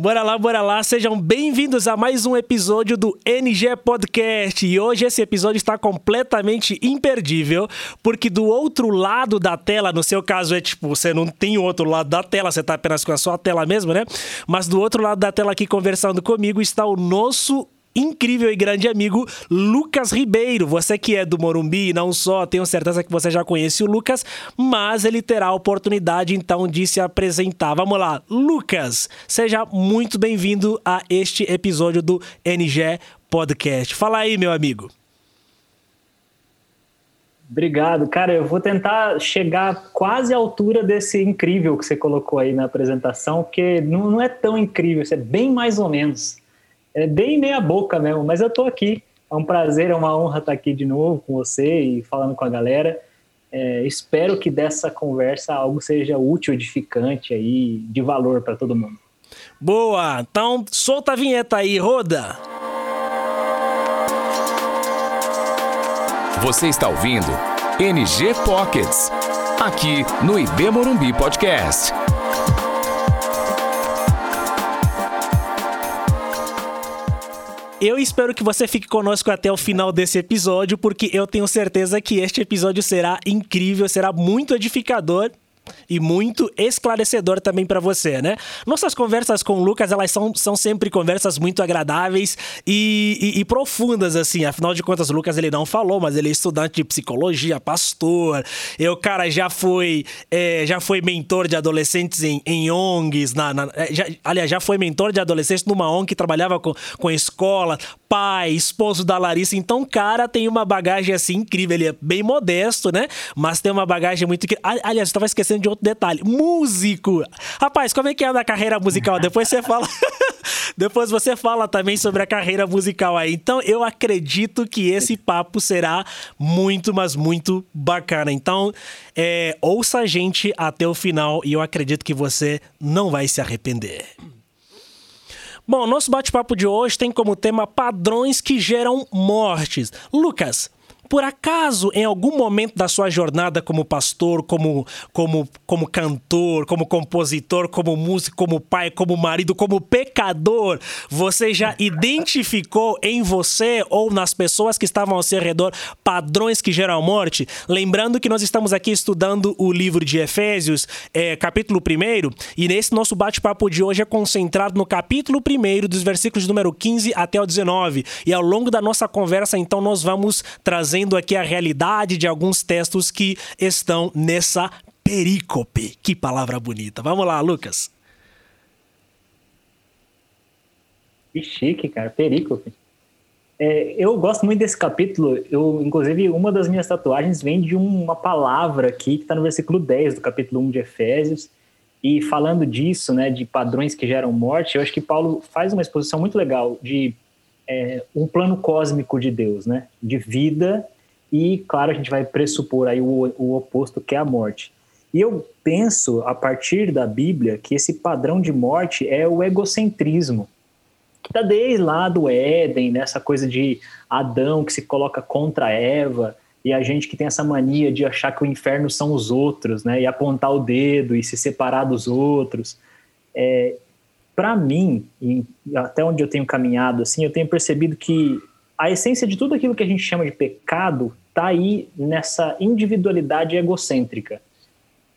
Bora lá, bora lá. Sejam bem-vindos a mais um episódio do NG Podcast. E hoje esse episódio está completamente imperdível, porque do outro lado da tela, no seu caso é tipo, você não tem outro lado da tela, você está apenas com a sua tela mesmo, né? Mas do outro lado da tela aqui conversando comigo está o nosso incrível e grande amigo Lucas Ribeiro. Você que é do Morumbi, não só, tenho certeza que você já conhece o Lucas, mas ele terá a oportunidade então de se apresentar. Vamos lá, Lucas, seja muito bem-vindo a este episódio do NG Podcast. Fala aí, meu amigo. Obrigado, cara. Eu vou tentar chegar quase à altura desse incrível que você colocou aí na apresentação, porque não, não é tão incrível, isso é bem mais ou menos é bem meia boca mesmo, mas eu estou aqui. É um prazer, é uma honra estar aqui de novo com você e falando com a galera. É, espero que dessa conversa algo seja útil, edificante aí, de valor para todo mundo. Boa! Então solta a vinheta aí, roda! Você está ouvindo NG Pockets, aqui no IB Morumbi Podcast. Eu espero que você fique conosco até o final desse episódio, porque eu tenho certeza que este episódio será incrível, será muito edificador e muito esclarecedor também para você, né? Nossas conversas com o Lucas, elas são, são sempre conversas muito agradáveis e, e, e, profundas, assim. Afinal de contas, o Lucas, ele não falou, mas ele é estudante de psicologia, pastor. Eu, cara, já foi, é, já foi mentor de adolescentes em, em ONGs, na, na é, já, aliás, já foi mentor de adolescentes numa ONG que trabalhava com, com escola, pai, esposo da Larissa. Então, cara, tem uma bagagem, assim, incrível. Ele é bem modesto, né? Mas tem uma bagagem muito... Aliás, eu tava esquecendo de outro detalhe. Músico! Rapaz, como é que é a carreira musical? Depois você fala. Depois você fala também sobre a carreira musical aí. Então eu acredito que esse papo será muito, mas muito bacana. Então é, ouça a gente até o final e eu acredito que você não vai se arrepender. Bom, nosso bate-papo de hoje tem como tema padrões que geram mortes. Lucas, por acaso, em algum momento da sua jornada como pastor, como, como, como cantor, como compositor, como músico, como pai, como marido, como pecador, você já identificou em você ou nas pessoas que estavam ao seu redor padrões que geram morte? Lembrando que nós estamos aqui estudando o livro de Efésios, é, capítulo 1, e nesse nosso bate-papo de hoje é concentrado no capítulo 1, dos versículos número 15 até o 19. E ao longo da nossa conversa, então, nós vamos trazer trazendo aqui a realidade de alguns textos que estão nessa perícope. Que palavra bonita. Vamos lá, Lucas. Que chique, cara, perícope. É, eu gosto muito desse capítulo. Eu, inclusive, uma das minhas tatuagens vem de uma palavra aqui que está no versículo 10 do capítulo 1 de Efésios. E falando disso, né, de padrões que geram morte, eu acho que Paulo faz uma exposição muito legal de é, um plano cósmico de Deus, né? De vida e, claro, a gente vai pressupor aí o, o oposto, que é a morte. E eu penso, a partir da Bíblia, que esse padrão de morte é o egocentrismo, que está desde lá do Éden, nessa né? coisa de Adão que se coloca contra Eva, e a gente que tem essa mania de achar que o inferno são os outros, né? E apontar o dedo e se separar dos outros. É, para mim, e até onde eu tenho caminhado, assim, eu tenho percebido que a essência de tudo aquilo que a gente chama de pecado está aí nessa individualidade egocêntrica.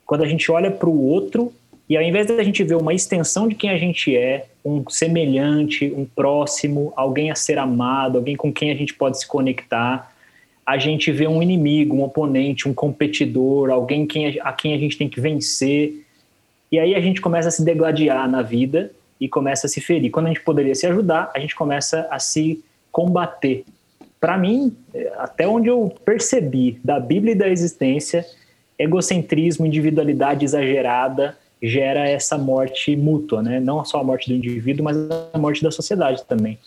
Quando a gente olha para o outro e ao invés da gente ver uma extensão de quem a gente é, um semelhante, um próximo, alguém a ser amado, alguém com quem a gente pode se conectar, a gente vê um inimigo, um oponente, um competidor, alguém a quem a gente tem que vencer. E aí a gente começa a se degladiar na vida e começa a se ferir. Quando a gente poderia se ajudar, a gente começa a se combater. Para mim, até onde eu percebi da Bíblia e da existência, egocentrismo, individualidade exagerada gera essa morte mútua, né? Não só a morte do indivíduo, mas a morte da sociedade também.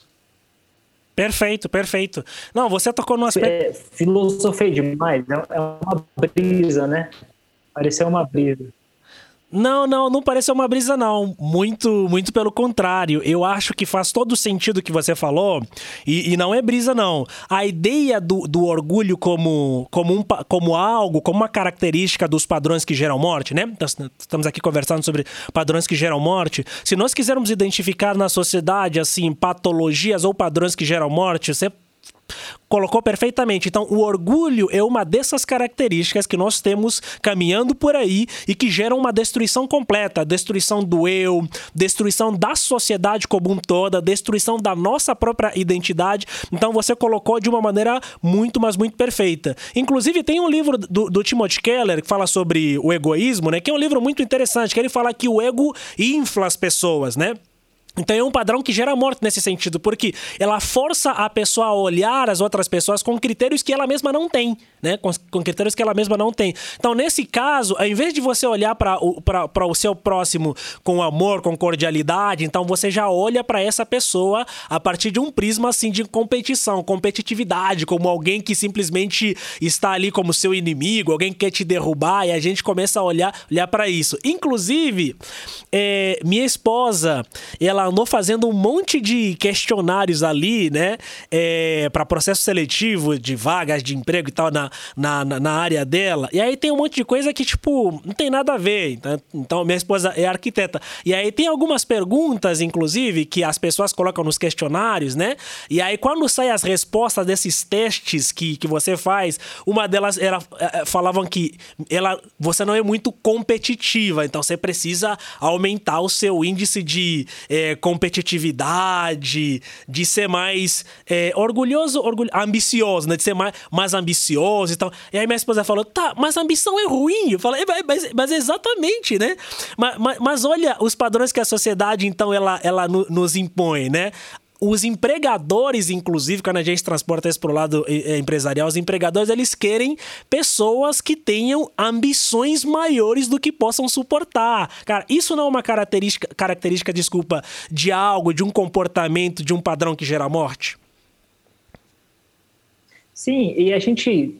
Perfeito, perfeito. Não, você tocou no aspecto. É, filosofei demais, é uma brisa, né? Pareceu uma brisa. Não, não, não pareceu uma brisa, não. Muito, muito pelo contrário. Eu acho que faz todo o sentido que você falou, e, e não é brisa, não. A ideia do, do orgulho como, como, um, como algo, como uma característica dos padrões que geram morte, né? Estamos aqui conversando sobre padrões que geram morte. Se nós quisermos identificar na sociedade, assim, patologias ou padrões que geram morte, você colocou perfeitamente. Então, o orgulho é uma dessas características que nós temos caminhando por aí e que geram uma destruição completa, destruição do eu, destruição da sociedade como um toda, destruição da nossa própria identidade. Então, você colocou de uma maneira muito, mas muito perfeita. Inclusive, tem um livro do, do Timothy Keller que fala sobre o egoísmo, né? Que é um livro muito interessante, que ele fala que o ego infla as pessoas, né? Então é um padrão que gera morte nesse sentido, porque ela força a pessoa a olhar as outras pessoas com critérios que ela mesma não tem, né? Com, com critérios que ela mesma não tem. Então, nesse caso, ao invés de você olhar para o, o seu próximo com amor, com cordialidade, então você já olha para essa pessoa a partir de um prisma assim de competição, competitividade, como alguém que simplesmente está ali como seu inimigo, alguém que quer te derrubar, e a gente começa a olhar, olhar para isso. Inclusive, é, minha esposa, ela andou fazendo um monte de questionários ali, né? É, para processo seletivo de vagas de emprego e tal na, na, na, área dela. E aí tem um monte de coisa que, tipo, não tem nada a ver. Então, então, minha esposa é arquiteta. E aí tem algumas perguntas, inclusive, que as pessoas colocam nos questionários, né? E aí, quando saem as respostas desses testes que, que você faz, uma delas era é, é, falavam que ela, você não é muito competitiva, então você precisa aumentar o seu índice de é, competitividade, de ser mais é, orgulhoso, orgulho, ambicioso, né? De ser mais, mais ambicioso e tal. E aí minha esposa falou, tá, mas ambição é ruim. Eu falei, mas, mas exatamente, né? Mas, mas, mas, olha os padrões que a sociedade, então, ela, ela nos impõe, né? os empregadores, inclusive, quando a gente transporta isso para o lado empresarial, os empregadores eles querem pessoas que tenham ambições maiores do que possam suportar. Cara, isso não é uma característica, característica, desculpa, de algo, de um comportamento, de um padrão que gera morte? Sim, e a gente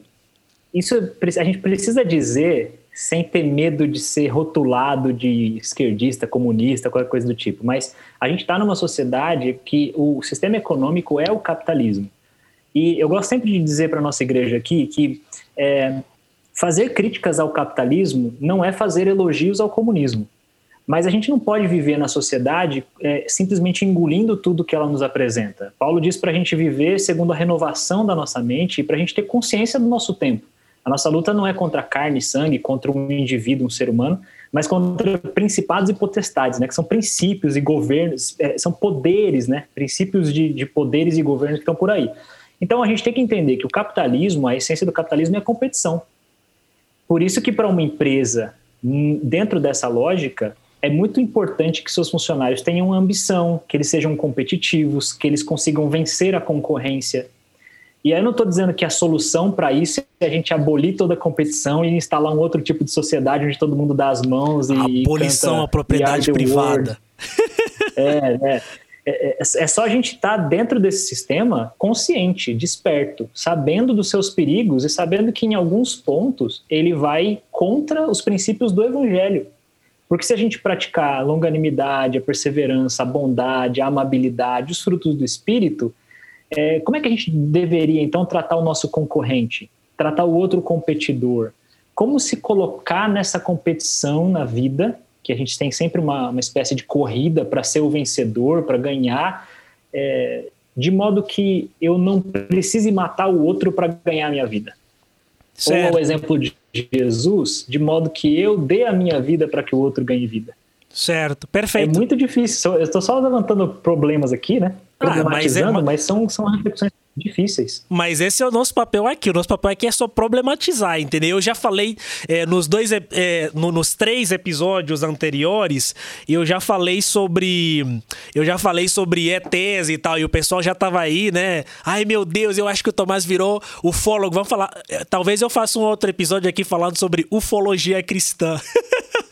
isso a gente precisa dizer sem ter medo de ser rotulado de esquerdista, comunista, qualquer coisa do tipo. Mas a gente está numa sociedade que o sistema econômico é o capitalismo. E eu gosto sempre de dizer para a nossa igreja aqui que é, fazer críticas ao capitalismo não é fazer elogios ao comunismo. Mas a gente não pode viver na sociedade é, simplesmente engolindo tudo que ela nos apresenta. Paulo diz para a gente viver segundo a renovação da nossa mente e para a gente ter consciência do nosso tempo. A nossa luta não é contra carne e sangue, contra um indivíduo, um ser humano, mas contra principados e potestades, né, que são princípios e governos, é, são poderes, né, princípios de, de poderes e governos que estão por aí. Então a gente tem que entender que o capitalismo, a essência do capitalismo é a competição. Por isso que para uma empresa, hum, dentro dessa lógica, é muito importante que seus funcionários tenham ambição, que eles sejam competitivos, que eles consigam vencer a concorrência, e aí eu não estou dizendo que a solução para isso é a gente abolir toda a competição e instalar um outro tipo de sociedade onde todo mundo dá as mãos e. Abolição à propriedade privada. É, é, é, é, só a gente estar tá dentro desse sistema consciente, desperto, sabendo dos seus perigos e sabendo que em alguns pontos ele vai contra os princípios do evangelho. Porque se a gente praticar a longanimidade, a perseverança, a bondade, a amabilidade, os frutos do espírito, é, como é que a gente deveria, então, tratar o nosso concorrente, tratar o outro competidor? Como se colocar nessa competição na vida, que a gente tem sempre uma, uma espécie de corrida para ser o vencedor, para ganhar, é, de modo que eu não precise matar o outro para ganhar a minha vida. Certo. Ou o exemplo de Jesus, de modo que eu dê a minha vida para que o outro ganhe vida. Certo, perfeito. É muito difícil. Eu estou só levantando problemas aqui, né? Problematizando, ah, mas, é, mas são, são reflexões difíceis. Mas esse é o nosso papel aqui. O nosso papel aqui é só problematizar, entendeu? Eu já falei é, nos dois, é, no, nos três episódios anteriores, eu já falei sobre, eu já falei sobre ETs e tal, e o pessoal já tava aí, né? Ai meu Deus, eu acho que o Tomás virou ufólogo. Vamos falar, é, talvez eu faça um outro episódio aqui falando sobre ufologia cristã.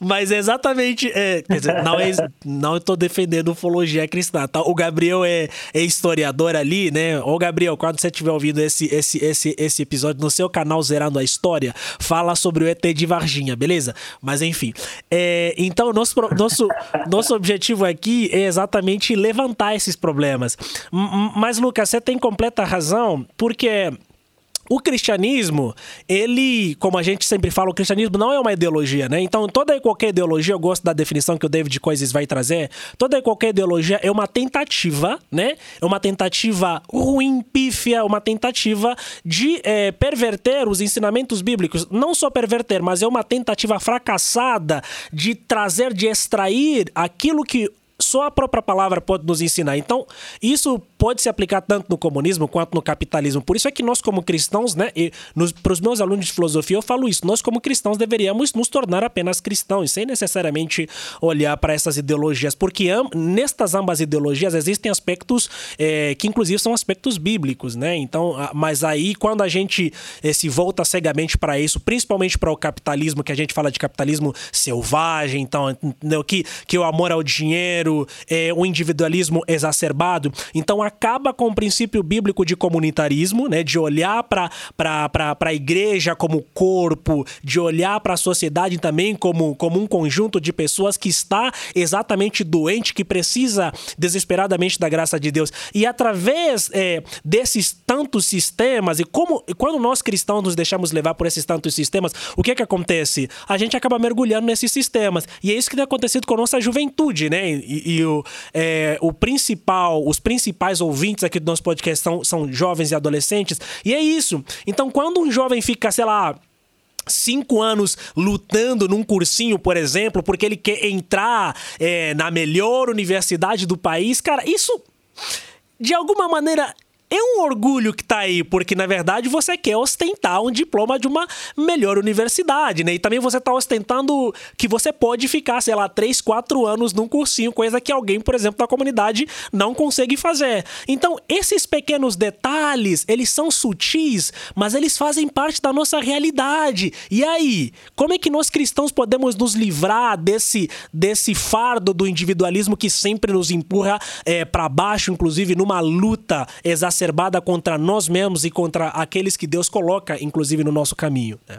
Mas é exatamente. É, quer dizer, não, é, não estou defendendo ufologia cristã, tá? O Gabriel é, é historiador ali, né? Ô, Gabriel, quando você estiver ouvindo esse, esse, esse, esse episódio no seu canal Zerando a História, fala sobre o ET de Varginha, beleza? Mas enfim. É, então, nosso, nosso, nosso objetivo aqui é exatamente levantar esses problemas. Mas, Lucas, você tem completa razão, porque o cristianismo, ele, como a gente sempre fala, o cristianismo não é uma ideologia, né? Então, toda e qualquer ideologia, eu gosto da definição que o David Coises vai trazer, toda e qualquer ideologia é uma tentativa, né? É uma tentativa ruim, pífia, uma tentativa de é, perverter os ensinamentos bíblicos. Não só perverter, mas é uma tentativa fracassada de trazer, de extrair aquilo que só a própria palavra pode nos ensinar. Então, isso pode se aplicar tanto no comunismo quanto no capitalismo. Por isso é que nós, como cristãos, né, para os meus alunos de filosofia, eu falo isso. Nós, como cristãos, deveríamos nos tornar apenas cristãos, sem necessariamente olhar para essas ideologias, porque nestas ambas ideologias existem aspectos é, que, inclusive, são aspectos bíblicos, né? Então, mas aí, quando a gente é, se volta cegamente para isso, principalmente para o capitalismo, que a gente fala de capitalismo selvagem, então, que, que o amor ao dinheiro dinheiro, é, o individualismo exacerbado. Então acaba com o princípio bíblico de comunitarismo, né, de olhar para a igreja como corpo, de olhar para a sociedade também como, como um conjunto de pessoas que está exatamente doente, que precisa desesperadamente da graça de Deus. E através é, desses tantos sistemas, e como quando nós cristãos nos deixamos levar por esses tantos sistemas, o que é que acontece? A gente acaba mergulhando nesses sistemas. E é isso que tem acontecido com a nossa juventude, né? E, e o, é, o principal, os principais ouvintes aqui do nosso podcast são, são jovens e adolescentes. E é isso. Então, quando um jovem fica, sei lá, cinco anos lutando num cursinho, por exemplo, porque ele quer entrar é, na melhor universidade do país, cara, isso de alguma maneira é um orgulho que tá aí, porque na verdade você quer ostentar um diploma de uma melhor universidade, né? E também você tá ostentando que você pode ficar, sei lá, 3, 4 anos num cursinho, coisa que alguém, por exemplo, da comunidade não consegue fazer. Então, esses pequenos detalhes, eles são sutis, mas eles fazem parte da nossa realidade. E aí, como é que nós cristãos podemos nos livrar desse, desse fardo do individualismo que sempre nos empurra é, para baixo, inclusive numa luta exacerbada exacerbada contra nós mesmos e contra aqueles que Deus coloca, inclusive, no nosso caminho. Né?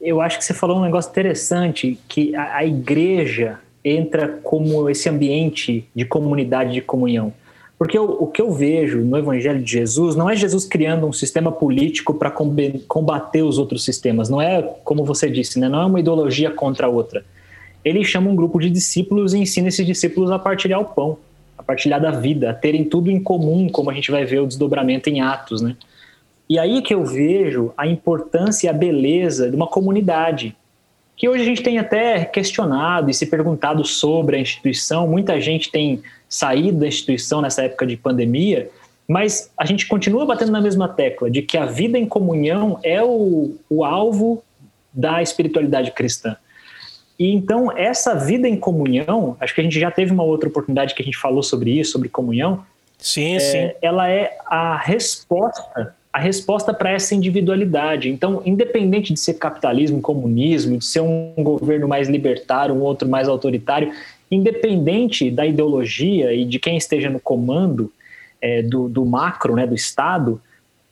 Eu acho que você falou um negócio interessante, que a, a igreja entra como esse ambiente de comunidade, de comunhão. Porque o, o, que eu vejo no Evangelho de Jesus não é Jesus criando um sistema político para combater os outros sistemas. Não é, como você disse, né? não é uma ideologia contra a outra ele chama um grupo de discípulos e ensina esses discípulos a partilhar o pão, a partilhar da vida, a terem tudo em comum, como a gente vai ver o desdobramento em Atos, né? E aí que eu vejo a importância e a beleza de uma comunidade, que hoje a gente tem até questionado e se perguntado sobre a instituição, muita gente tem saído da instituição nessa época de pandemia, mas a gente continua batendo na mesma tecla de que a vida em comunhão é o, o alvo da espiritualidade cristã. E então, essa vida em comunhão, acho que a gente já teve uma outra oportunidade que a gente falou sobre isso, sobre comunhão. Sim, é, sim. Ela é a resposta, a resposta para essa individualidade. Então, independente de ser capitalismo, comunismo, de ser um governo mais libertário, um outro mais autoritário, independente da ideologia e de quem esteja no comando é, do, do macro, né, do Estado,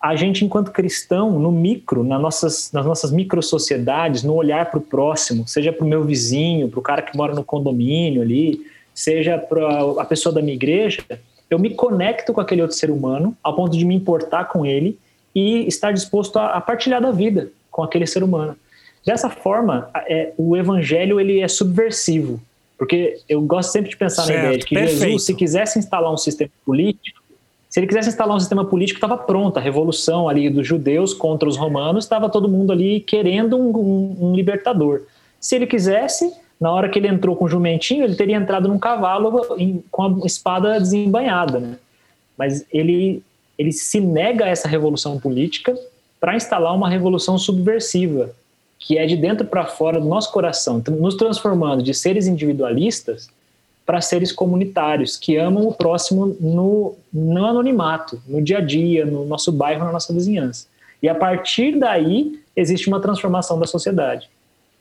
a gente, enquanto cristão, no micro, nas nossas, nas nossas micro-sociedades, no olhar para o próximo, seja para o meu vizinho, para o cara que mora no condomínio ali, seja para a pessoa da minha igreja, eu me conecto com aquele outro ser humano ao ponto de me importar com ele e estar disposto a, a partilhar da vida com aquele ser humano. Dessa forma, é, o evangelho ele é subversivo, porque eu gosto sempre de pensar certo, na ideia de que perfeito. Jesus, se quisesse instalar um sistema político, se ele quisesse instalar um sistema político, estava pronto. A revolução ali dos judeus contra os romanos, estava todo mundo ali querendo um, um, um, libertador. Se ele quisesse, na hora que ele entrou com o jumentinho, ele teria entrado num cavalo em, com a espada desembanhada. Né? Mas ele, ele se nega a essa revolução política para instalar uma revolução subversiva, que é de dentro para fora do nosso coração, nos transformando de seres individualistas para seres comunitários, que amam o próximo no, no anonimato, no dia a dia, no nosso bairro, na nossa vizinhança. E a partir daí existe uma transformação da sociedade.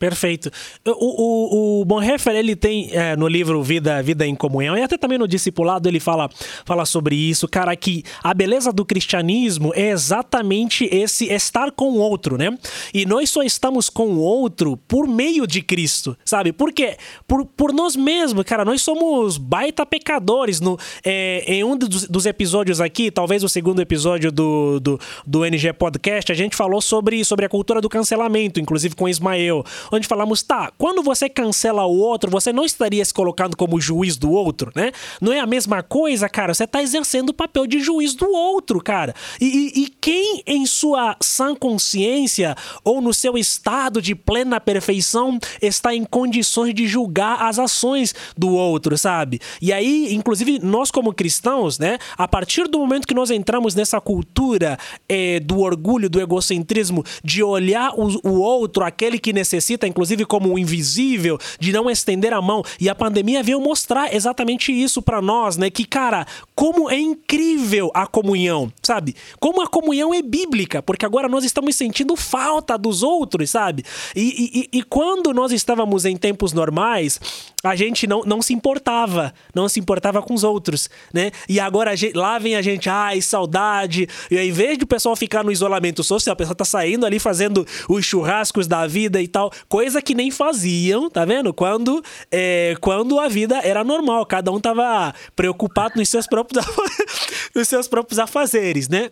Perfeito. O, o, o Bonhoeffer, ele tem é, no livro Vida, Vida em Comunhão, e até também no Discipulado, ele fala, fala sobre isso, cara, que a beleza do cristianismo é exatamente esse estar com o outro, né? E nós só estamos com o outro por meio de Cristo, sabe? Por quê? Por, por nós mesmos, cara, nós somos baita pecadores. No, é, em um dos, dos, episódios aqui, talvez o segundo episódio do, do, do NG Podcast, a gente falou sobre, sobre a cultura do cancelamento, inclusive com Ismael onde falamos, tá, quando você cancela o outro, você não estaria se colocando como juiz do outro, né? Não é a mesma coisa, cara? Você tá exercendo o papel de juiz do outro, cara. E, e, e quem em sua sã consciência ou no seu estado de plena perfeição está em condições de julgar as ações do outro, sabe? E aí, inclusive, nós como cristãos, né? A partir do momento que nós entramos nessa cultura é, do orgulho, do egocentrismo, de olhar o, o outro, aquele que necessita inclusive como invisível, de não estender a mão. E a pandemia veio mostrar exatamente isso para nós, né? Que, cara, como é incrível a comunhão, sabe? Como a comunhão é bíblica, porque agora nós estamos sentindo falta dos outros, sabe? E, e, e quando nós estávamos em tempos normais, a gente não, não se importava, não se importava com os outros, né? E agora gente, lá vem a gente, ai, saudade. E ao invés de o pessoal ficar no isolamento social, a pessoa tá saindo ali fazendo os churrascos da vida e tal, coisa que nem faziam, tá vendo? Quando, é, quando a vida era normal, cada um tava preocupado nos seus próprios, nos seus próprios afazeres, né?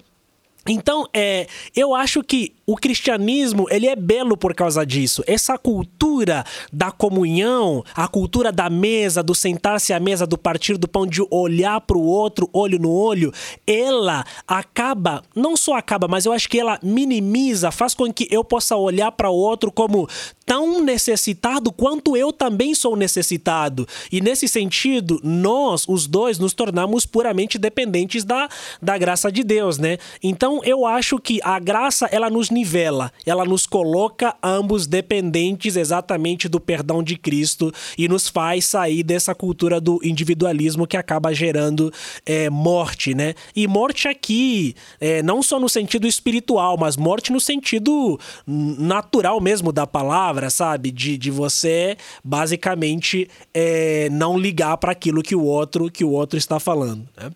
Então, é, eu acho que o cristianismo, ele é belo por causa disso. Essa cultura da comunhão, a cultura da mesa, do sentar-se à mesa, do partir do pão, de olhar para o outro, olho no olho, ela acaba, não só acaba, mas eu acho que ela minimiza, faz com que eu possa olhar para o outro como tão necessitado quanto eu também sou necessitado. E nesse sentido, nós, os dois, nos tornamos puramente dependentes da, da graça de Deus, né? Então, eu acho que a graça, ela nos nivela, ela nos coloca ambos dependentes exatamente do perdão de Cristo e nos faz sair dessa cultura do individualismo que acaba gerando é, morte, né? E morte aqui, é, não só no sentido espiritual, mas morte no sentido natural mesmo da palavra, sabe? De, de você basicamente é, não ligar para aquilo que o outro que o outro está falando, né?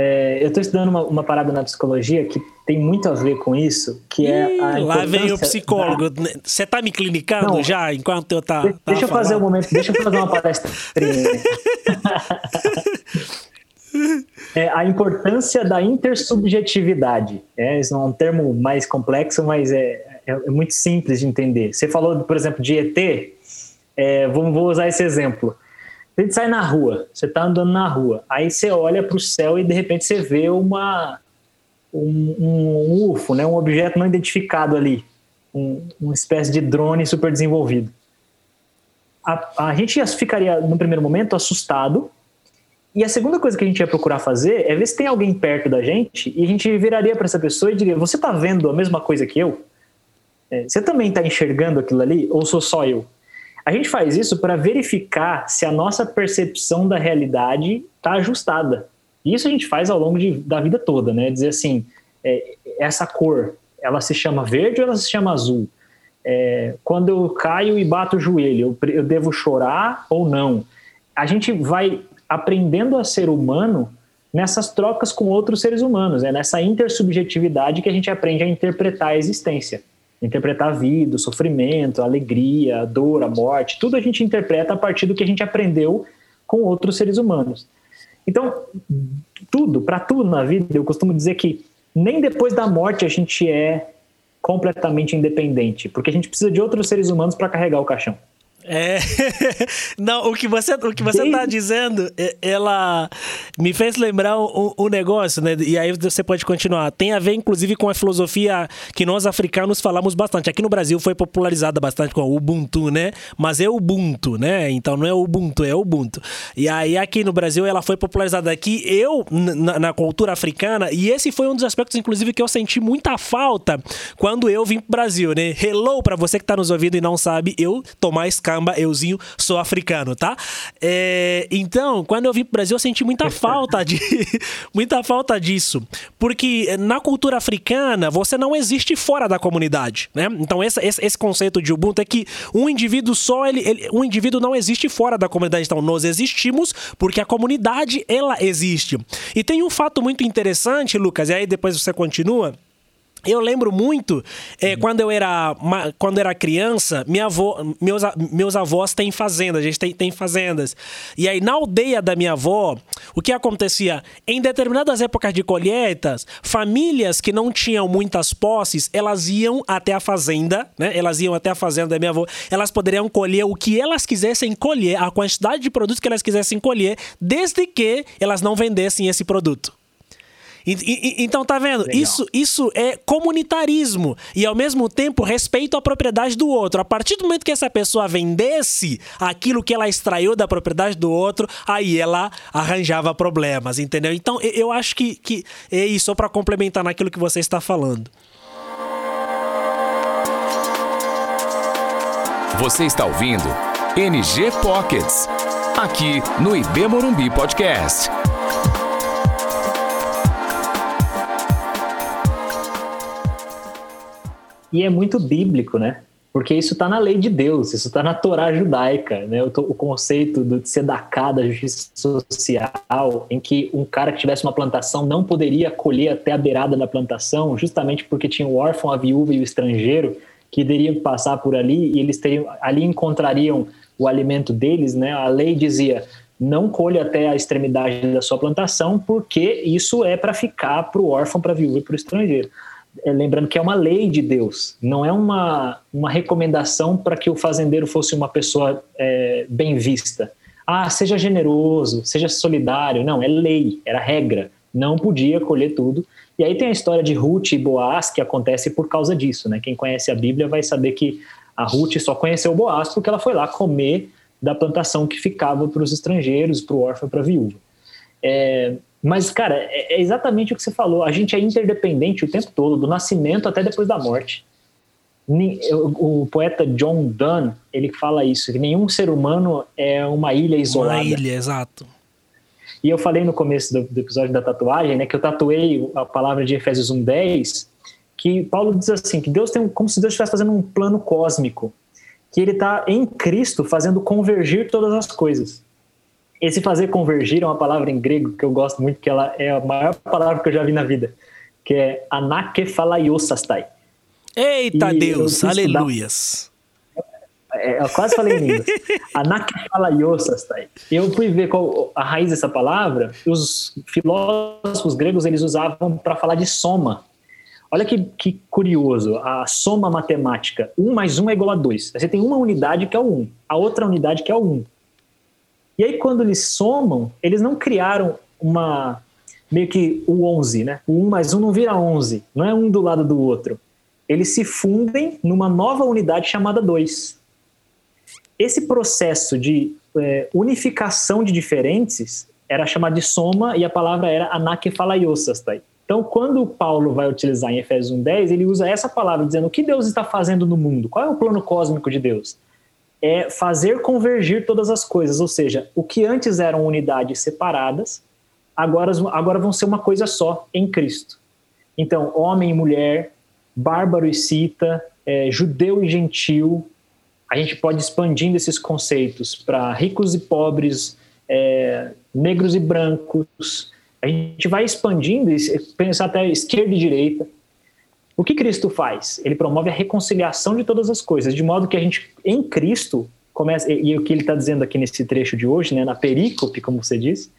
É, eu estou estudando uma, uma, parada na psicologia que tem muito a ver com isso, que é Ih, a Lá vem o psicólogo. Da... Você está me clinicando Não, já enquanto eu tá. Deixa, deixa eu fazer um momento, deixa eu fazer uma palestra. é, a importância da intersubjetividade. É, isso é um termo mais complexo, mas é, é, é muito simples de entender. Você falou, por exemplo, de ET. É, vamos, vou usar esse exemplo. A gente sai na rua, você está andando na rua, aí você olha para o céu e de repente você vê uma, um, um, UFO, né, um objeto não identificado ali, um, uma espécie de drone super desenvolvido. A, a gente ficaria, no primeiro momento, assustado, e a segunda coisa que a gente ia procurar fazer é ver se tem alguém perto da gente e a gente viraria para essa pessoa e diria: Você está vendo a mesma coisa que eu? É, você também está enxergando aquilo ali? Ou sou só eu? A gente faz isso para verificar se a nossa percepção da realidade está ajustada. Isso a gente faz ao longo de, da vida toda, né? Dizer assim, é, essa cor, ela se chama verde ou ela se chama azul? É, quando eu caio e bato o joelho, eu, eu devo chorar ou não? A gente vai aprendendo a ser humano nessas trocas com outros seres humanos, é nessa intersubjetividade que a gente aprende a interpretar a existência interpretar a vida, o sofrimento, a alegria, a dor, a morte, tudo a gente interpreta a partir do que a gente aprendeu com outros seres humanos. Então, tudo, para tudo na vida, eu costumo dizer que nem depois da morte a gente é completamente independente, porque a gente precisa de outros seres humanos para carregar o caixão. É. Não, o que você, o que você tá dizendo, ela me fez lembrar um, um, negócio, né? E aí você pode continuar. Tem a ver, inclusive, com a filosofia que nós africanos falamos bastante. Aqui no Brasil foi popularizada bastante com o Ubuntu, né? Mas é Ubuntu, né? Então não é Ubuntu, é Ubuntu. E aí aqui no Brasil ela foi popularizada aqui, eu, na, na cultura africana, e esse foi um dos aspectos, inclusive, que eu senti muita falta quando eu vim pro Brasil, né? Hello para você que tá nos ouvindo e não sabe, eu tô mais calmo caramba, euzinho sou africano, tá? É, então, quando eu vim pro Brasil, eu senti muita falta de muita falta disso, porque na cultura africana você não existe fora da comunidade, né? Então esse, esse, esse conceito de Ubuntu é que um indivíduo só ele, ele, um indivíduo não existe fora da comunidade. Então nós existimos porque a comunidade ela existe. E tem um fato muito interessante, Lucas. E aí depois você continua eu lembro muito é, quando eu era quando era criança, minha avó, meus, meus avós têm fazendas, a gente tem, tem fazendas. E aí na aldeia da minha avó, o que acontecia? Em determinadas épocas de colheitas, famílias que não tinham muitas posses, elas iam até a fazenda, né? Elas iam até a fazenda da minha avó, elas poderiam colher o que elas quisessem colher, a quantidade de produtos que elas quisessem colher, desde que elas não vendessem esse produto. E, e, então, tá vendo? Isso, isso é comunitarismo. E ao mesmo tempo respeito à propriedade do outro. A partir do momento que essa pessoa vendesse aquilo que ela extraiu da propriedade do outro, aí ela arranjava problemas, entendeu? Então, eu acho que, que é isso, só para complementar naquilo que você está falando. Você está ouvindo NG Pockets, aqui no IB Morumbi Podcast. E é muito bíblico, né? Porque isso está na lei de Deus, isso está na Torá judaica, né? O, o conceito do tzedakah, da justiça social, em que um cara que tivesse uma plantação não poderia colher até a beirada da plantação, justamente porque tinha o órfão, a viúva e o estrangeiro que iriam passar por ali e eles teriam, ali encontrariam o alimento deles, né? A lei dizia não colhe até a extremidade da sua plantação, porque isso é para ficar para o órfão, para a viúva e para o estrangeiro lembrando que é uma lei de Deus, não é uma, uma recomendação para que o fazendeiro fosse uma pessoa é, bem vista. Ah, seja generoso, seja solidário. Não, é lei, era regra. Não podia colher tudo. E aí tem a história de Ruth e Boaz que acontece por causa disso. Né? Quem conhece a Bíblia vai saber que a Ruth só conheceu Boaz porque ela foi lá comer da plantação que ficava para os estrangeiros, para o órfão, para a viúva. É, mas, cara, é, é exatamente o que você falou. A gente é interdependente o tempo todo, do nascimento até depois da morte. O poeta John Donne, ele fala isso, que nenhum ser humano é uma ilha isolada. Uma ilha, exato. E eu falei no começo do, do episódio da tatuagem, né, que eu tatuei a palavra de Efésios 1:10, que Paulo diz assim, que Deus tem como se Deus estivesse fazendo um plano cósmico, que ele está em Cristo fazendo convergir todas as coisas. Esse fazer convergir é uma palavra em grego que eu gosto muito, que ela é a maior palavra que eu já vi na vida, que é anakephalaiosastai. Eita e Deus, aleluias. É, eu quase falei em inglês. Anakephalaiosastai. Eu fui ver qual a raiz dessa palavra, os filósofos gregos eles usavam para falar de soma. Olha que, que curioso, a soma matemática, 1 mais 1 é igual a 2. Você tem uma unidade que é o 1, a outra unidade que é o 1. E aí, quando eles somam, eles não criaram uma. meio que o 11, né? O 1 mais 1 não vira 11, não é um do lado do outro. Eles se fundem numa nova unidade chamada 2. Esse processo de é, unificação de diferentes era chamado de soma e a palavra era anakephalaiosas. Tá? Então, quando Paulo vai utilizar em Efésios 1,10, ele usa essa palavra dizendo o que Deus está fazendo no mundo, qual é o plano cósmico de Deus é fazer convergir todas as coisas, ou seja, o que antes eram unidades separadas, agora, agora vão ser uma coisa só em Cristo. Então, homem e mulher, bárbaro e cita, é, judeu e gentil, a gente pode expandindo esses conceitos para ricos e pobres, é, negros e brancos, a gente vai expandindo, pensar até esquerda e direita, o que Cristo faz? Ele promove a reconciliação de todas as coisas, de modo que a gente, em Cristo, começa, e, e o que ele está dizendo aqui nesse trecho de hoje, né, na perícope, como você disse,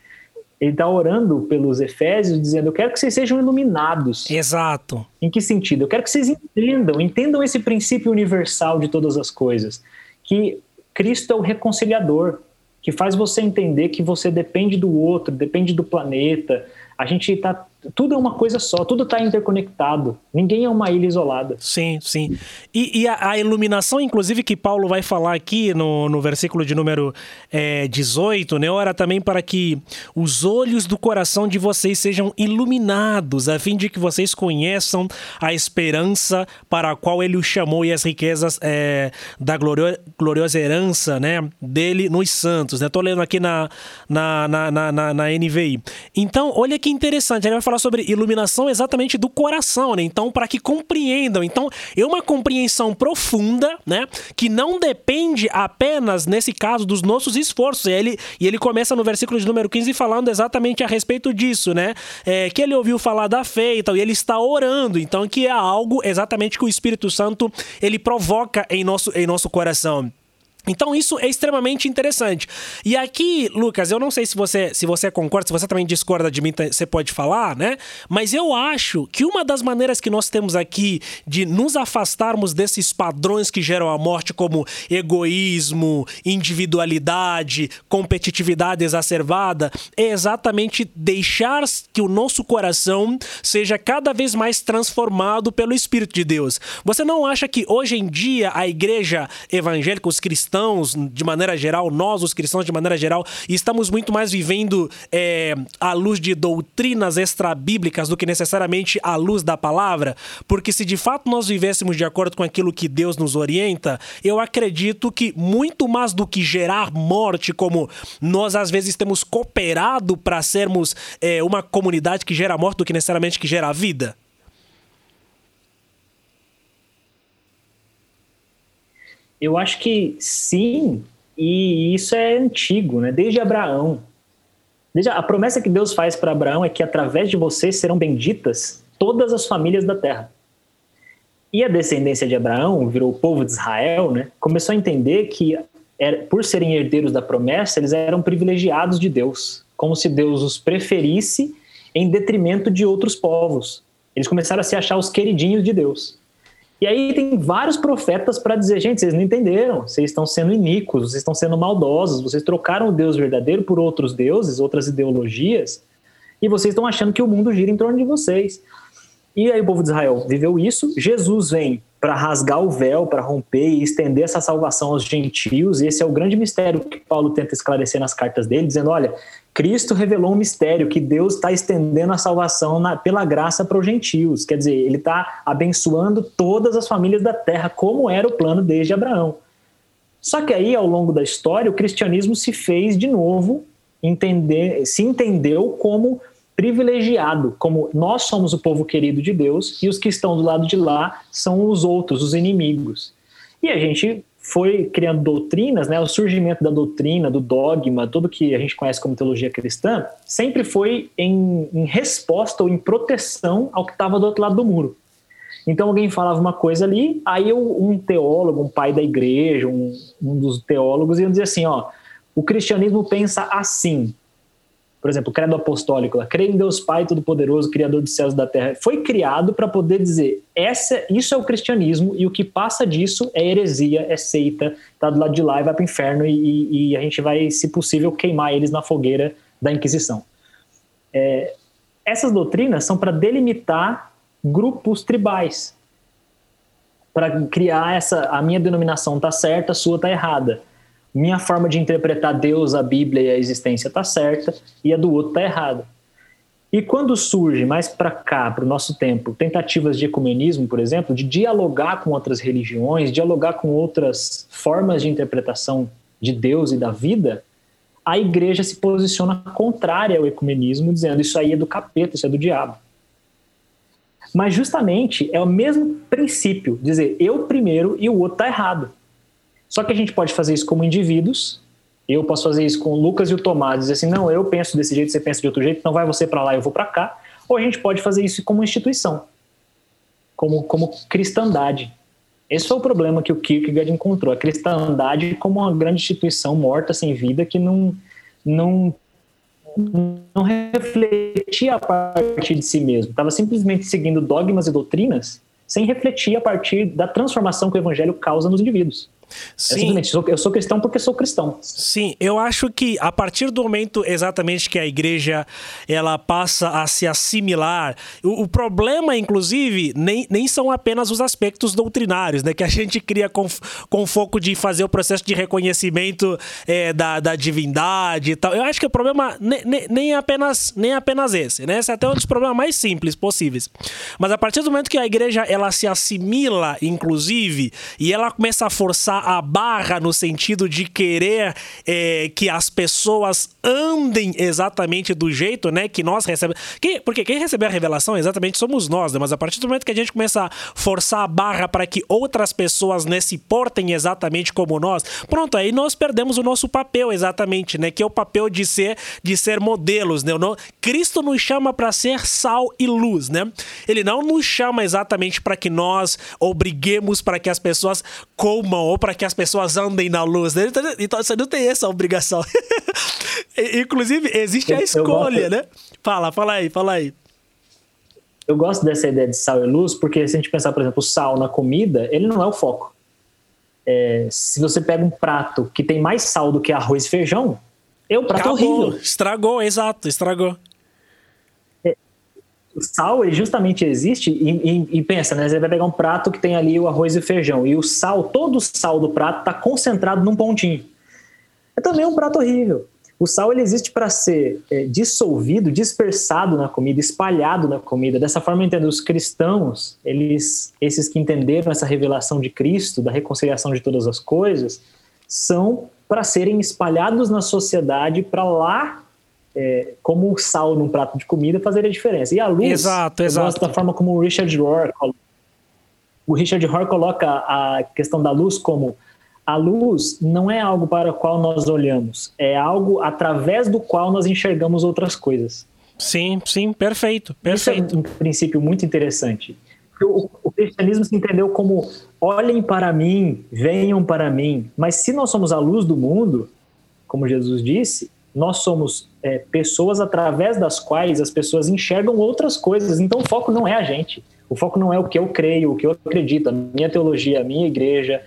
ele está orando pelos Efésios, dizendo: Eu quero que vocês sejam iluminados. Exato. Em que sentido? Eu quero que vocês entendam, entendam esse princípio universal de todas as coisas, que Cristo é o reconciliador, que faz você entender que você depende do outro, depende do planeta. A gente está tudo é uma coisa só, tudo está interconectado. Ninguém é uma ilha isolada. Sim, sim. E, e a, a, iluminação, inclusive, que Paulo vai falar aqui no, no versículo de número é, 18, né? Ora também para que os olhos do coração de vocês sejam iluminados, a fim de que vocês conheçam a esperança para a qual ele os chamou e as riquezas é, da glorio, gloriosa herança, né? Dele nos santos, né? Tô lendo aqui na, na, na, na, na, na NVI. Então, olha que interessante, ele vai falar sobre iluminação exatamente do coração, né? Então, para que compreendam. Então, é uma compreensão profunda, né? Que não depende apenas, nesse caso, dos nossos esforços. E ele, e ele começa no versículo de número 15 falando exatamente a respeito disso, né? É, que ele ouviu falar da fé e tal, e ele está orando. Então, que é algo exatamente que o Espírito Santo ele provoca em nosso, em nosso coração. Então isso é extremamente interessante. E aqui, Lucas, eu não sei se você se você concorda, se você também discorda de mim, você pode falar, né? Mas eu acho que uma das maneiras que nós temos aqui de nos afastarmos desses padrões que geram a morte, como egoísmo, individualidade, competitividade exacerbada, é exatamente deixar que o nosso coração seja cada vez mais transformado pelo Espírito de Deus. Você não acha que hoje em dia a igreja evangélica, os cristãos cristãos, de maneira geral, nós, os cristãos, de maneira geral, estamos muito mais vivendo é, à luz de doutrinas extrabíblicas do que necessariamente à luz da palavra? Porque se de fato nós vivêssemos de acordo com aquilo que Deus nos orienta, eu acredito que muito mais do que gerar morte, como nós às vezes temos cooperado para sermos é, uma comunidade que gera morte do que necessariamente que gera vida. Eu acho que sim, e isso é antigo, né? Desde Abraão. Desde a promessa que Deus faz para Abraão é que através de você serão benditas todas as famílias da terra. E a descendência de Abraão, virou o povo de Israel, né? Começou a entender que por serem herdeiros da promessa, eles eram privilegiados de Deus, como se Deus os preferisse em detrimento de outros povos. Eles começaram a se achar os queridinhos de Deus. E aí tem vários profetas para dizer, gente, vocês não entenderam, vocês estão sendo iníquos, vocês estão sendo maldosos, vocês trocaram o Deus verdadeiro por outros deuses, outras ideologias, e vocês estão achando que o mundo gira em torno de vocês. E aí o povo de Israel viveu isso, Jesus vem para rasgar o véu, para romper e estender essa salvação aos gentios, e esse é o grande mistério que Paulo tenta esclarecer nas cartas dele, dizendo, olha, Cristo revelou um mistério que Deus está estendendo a salvação na, pela graça para os gentios. Quer dizer, ele está abençoando todas as famílias da terra, como era o plano desde Abraão. Só que aí, ao longo da história, o cristianismo se fez de novo entender, se entendeu como privilegiado, como nós somos o povo querido de Deus e os que estão do lado de lá são os outros, os inimigos. E a gente foi criando doutrinas, né, o surgimento da doutrina, do dogma, tudo que a gente conhece como teologia cristã, sempre foi em, em resposta ou em proteção ao que estava do outro lado do muro. Então alguém falava uma coisa ali, aí um teólogo, um pai da igreja, um, um dos teólogos, ia dizer assim, ó, o cristianismo pensa assim, por exemplo, o credo apostólico, lá, crê em Deus Pai Todo-Poderoso, Criador dos céus e da terra, foi criado para poder dizer, essa, isso é o cristianismo e o que passa disso é heresia, é seita, tá do lado de lá e vai para o inferno e, e, a gente vai, se possível, queimar eles na fogueira da Inquisição. É, essas doutrinas são para delimitar grupos tribais, para criar essa, a minha denominação está certa, a sua está errada minha forma de interpretar Deus, a Bíblia e a existência está certa e a do outro está errada. E quando surge mais para cá, para o nosso tempo, tentativas de ecumenismo, por exemplo, de dialogar com outras religiões, dialogar com outras formas de interpretação de Deus e da vida, a igreja se posiciona contrária ao ecumenismo, dizendo isso aí é do capeta, isso é do diabo. Mas justamente é o mesmo princípio, dizer eu primeiro e o outro está errado. Só que a gente pode fazer isso como indivíduos. Eu posso fazer isso com o Lucas e o Tomás, dizer assim, não, eu penso desse jeito, você pensa de outro jeito, então vai você para lá, eu vou para cá. Ou a gente pode fazer isso como instituição, como, como cristandade. Esse foi o problema que o Kierkegaard encontrou, a cristandade como uma grande instituição morta, sem vida, que não, não, não refletia a partir de si mesmo, estava simplesmente seguindo dogmas e doutrinas sem refletir a partir da transformação que o evangelho causa nos indivíduos. Sim. É simplesmente, eu sou cristão porque sou cristão. Sim, eu acho que a partir do momento exatamente que a igreja ela passa a se assimilar, o, o problema, inclusive, nem, nem são apenas os aspectos doutrinários, né? Que a gente cria com, com foco de fazer o processo de reconhecimento é, da, da divindade e tal. Eu acho que o problema nem, nem, nem, apenas, nem apenas esse, né? Esse é até um dos problemas mais simples possíveis. Mas a partir do momento que a igreja ela se assimila, inclusive, e ela começa a forçar a barra no sentido de querer é, que as pessoas andem exatamente do jeito, né, que nós recebemos. Quem, porque quem recebeu a revelação exatamente somos nós, né? Mas a partir do momento que a gente começa a forçar a barra para que outras pessoas né, se portem exatamente como nós, pronto, aí nós perdemos o nosso papel exatamente, né? Que é o papel de ser de ser modelos, né? Não, Cristo nos chama para ser sal e luz, né? Ele não nos chama exatamente para que nós obriguemos para que as pessoas comam ou para que as pessoas andem na luz. Então, você não tem essa obrigação. Inclusive, existe a escolha, né? Fala, fala aí, fala aí. Eu gosto dessa ideia de sal e luz, porque se a gente pensar, por exemplo, o sal na comida, ele não é o foco. É, se você pega um prato que tem mais sal do que arroz e feijão, é um prato Acabou, horrível. Estragou, exato, estragou. O sal, ele justamente existe e, e, e, pensa, né? Você vai pegar um prato que tem ali o arroz e o feijão, e o sal, todo o sal do prato está concentrado num pontinho. É também um prato horrível. O sal ele existe para ser é, dissolvido, dispersado na comida, espalhado na comida. Dessa forma, eu entendo os cristãos, eles, esses que entenderam essa revelação de Cristo, da reconciliação de todas as coisas, são para serem espalhados na sociedade para lá é, como o sal num prato de comida fazer a diferença. E a luz, exato, exato. gosto da forma como o Richard Rohr o Richard Rohr coloca a questão da luz como a luz não é algo para o qual nós olhamos, é algo através do qual nós enxergamos outras coisas. Sim, sim, perfeito, perfeito. Isso é um princípio muito interessante. O, o, cristianismo se entendeu como olhem para mim, venham para mim. Mas se nós somos a luz do mundo, como Jesus disse, nós somos é, pessoas através das quais as pessoas enxergam outras coisas. Então o foco não é a gente. O foco não é o que eu creio, o que eu acredito, a minha teologia, a minha igreja,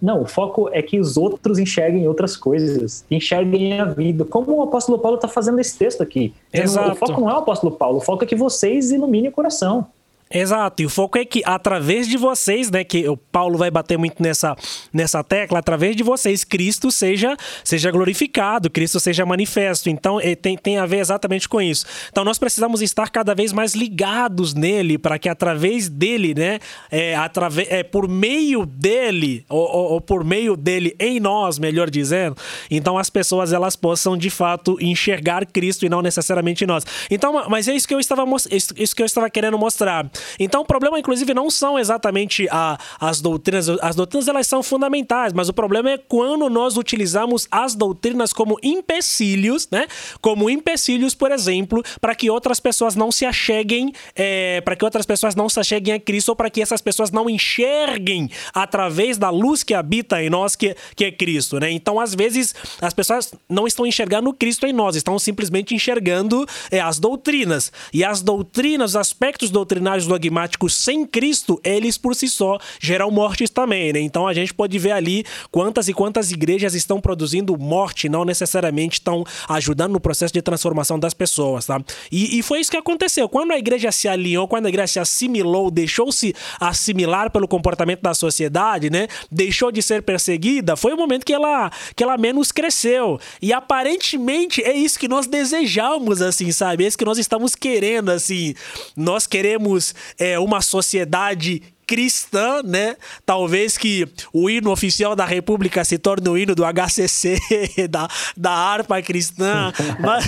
não, o foco é que os outros enxerguem outras coisas, enxerguem a vida. Como o apóstolo Paulo está fazendo esse texto aqui. Exato. O foco não é o apóstolo Paulo, o foco é que vocês iluminem o coração. Exato, e o foco é que através de vocês, né, que o Paulo vai bater muito nessa, nessa tecla, através de vocês, Cristo seja, seja glorificado, Cristo seja manifesto. Então, é, tem, tem a ver exatamente com isso. Então, nós precisamos estar cada vez mais ligados nele, para que através dele, né, é, através, é, por meio dele, ou, ou, ou por meio dele em nós, melhor dizendo, então as pessoas elas possam de fato enxergar Cristo e não necessariamente nós. Então, mas é isso que eu estava, isso que eu estava querendo mostrar. Então o problema, inclusive, não são exatamente a, as doutrinas. As doutrinas elas são fundamentais, mas o problema é quando nós utilizamos as doutrinas como empecilhos, né? Como empecilhos, por exemplo, para que outras pessoas não se acheguem, é, para que outras pessoas não se acheguem a Cristo ou para que essas pessoas não enxerguem através da luz que habita em nós, que, que é Cristo, né? Então, às vezes, as pessoas não estão enxergando Cristo em nós, estão simplesmente enxergando é, as doutrinas. E as doutrinas, os aspectos doutrinários dogmáticos sem Cristo, eles por si só geram mortes também, né? Então a gente pode ver ali quantas e quantas igrejas estão produzindo morte, não necessariamente estão ajudando no processo de transformação das pessoas, tá? E, e foi isso que aconteceu. Quando a igreja se alinhou, quando a igreja se assimilou, deixou-se assimilar pelo comportamento da sociedade, né? Deixou de ser perseguida, foi o momento que ela, que ela menos cresceu. E aparentemente é isso que nós desejamos, assim, sabe? É isso que nós estamos querendo, assim. Nós queremos é, uma sociedade cristã, né? Talvez que o hino oficial da República se torne o hino do HCC, da, da harpa cristã. mas,